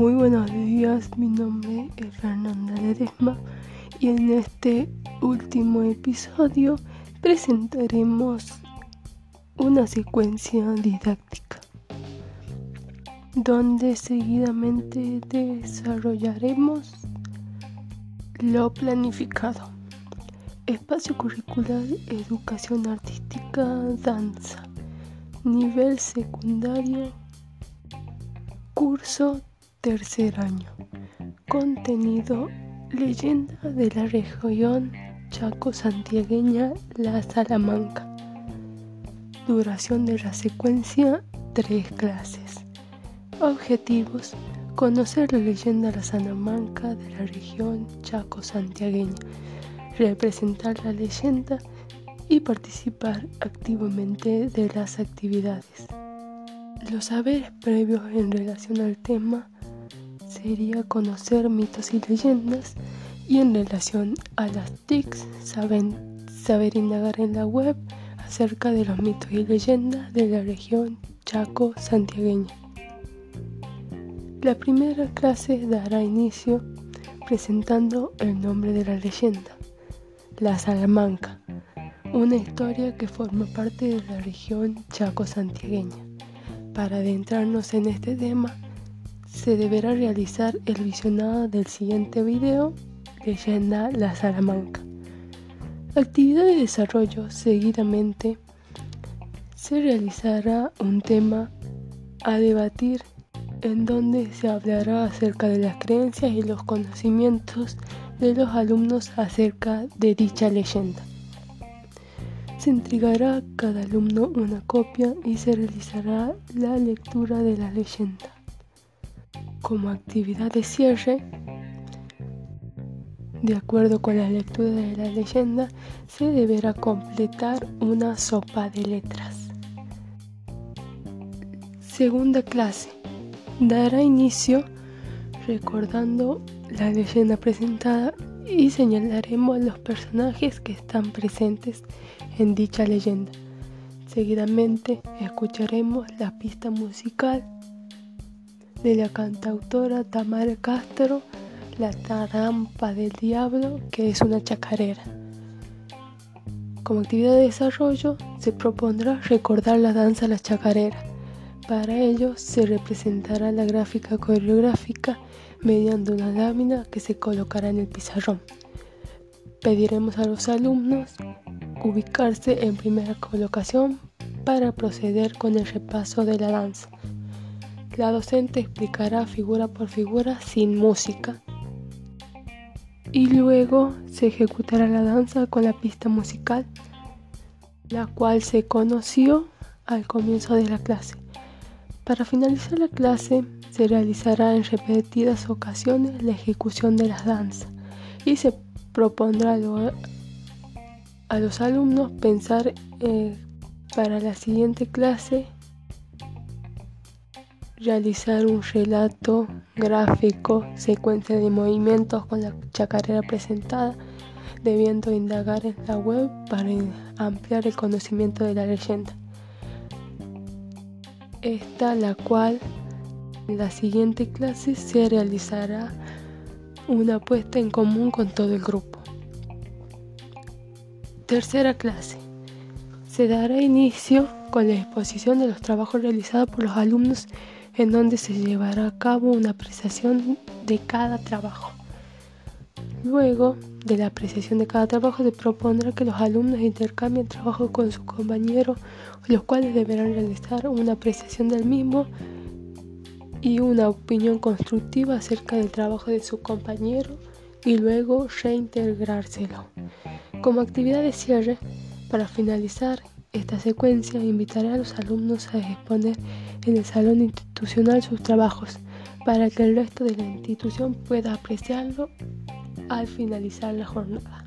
Muy buenos días, mi nombre es Fernanda Ledesma y en este último episodio presentaremos una secuencia didáctica donde seguidamente desarrollaremos lo planificado. Espacio curricular, educación artística, danza. Nivel secundario, curso tercer año. Contenido, leyenda de la región Chaco Santiagueña, La Salamanca. Duración de la secuencia, tres clases. Objetivos, conocer la leyenda de La Salamanca de la región Chaco Santiagueña, representar la leyenda y participar activamente de las actividades. Los saberes previos en relación al tema sería conocer mitos y leyendas y en relación a las TICs saben, saber indagar en la web acerca de los mitos y leyendas de la región Chaco santiagueña. La primera clase dará inicio presentando el nombre de la leyenda, la Salamanca, una historia que forma parte de la región Chaco santiagueña. Para adentrarnos en este tema, se deberá realizar el visionado del siguiente video, Leyenda La Salamanca. Actividad de desarrollo. Seguidamente se realizará un tema a debatir en donde se hablará acerca de las creencias y los conocimientos de los alumnos acerca de dicha leyenda. Se entregará a cada alumno una copia y se realizará la lectura de la leyenda. Como actividad de cierre, de acuerdo con la lectura de la leyenda, se deberá completar una sopa de letras. Segunda clase. Dará inicio recordando la leyenda presentada y señalaremos los personajes que están presentes en dicha leyenda. Seguidamente escucharemos la pista musical de la cantautora Tamara Castro, La Tarampa del Diablo, que es una chacarera. Como actividad de desarrollo se propondrá recordar la danza La Chacarera. Para ello se representará la gráfica coreográfica mediante una lámina que se colocará en el pizarrón. Pediremos a los alumnos ubicarse en primera colocación para proceder con el repaso de la danza. La docente explicará figura por figura sin música y luego se ejecutará la danza con la pista musical, la cual se conoció al comienzo de la clase. Para finalizar la clase se realizará en repetidas ocasiones la ejecución de las danzas y se propondrá a los alumnos pensar eh, para la siguiente clase realizar un relato gráfico, secuencia de movimientos con la chacarera presentada, debiendo indagar en la web para ampliar el conocimiento de la leyenda. Esta la cual en la siguiente clase se realizará una apuesta en común con todo el grupo. Tercera clase. Se dará inicio con la exposición de los trabajos realizados por los alumnos en donde se llevará a cabo una apreciación de cada trabajo. Luego de la apreciación de cada trabajo se propondrá que los alumnos intercambien trabajo con sus compañeros, los cuales deberán realizar una apreciación del mismo y una opinión constructiva acerca del trabajo de su compañero y luego reintegrárselo. Como actividad de cierre, para finalizar esta secuencia, invitaré a los alumnos a exponer en el salón institucional sus trabajos para que el resto de la institución pueda apreciarlo al finalizar la jornada.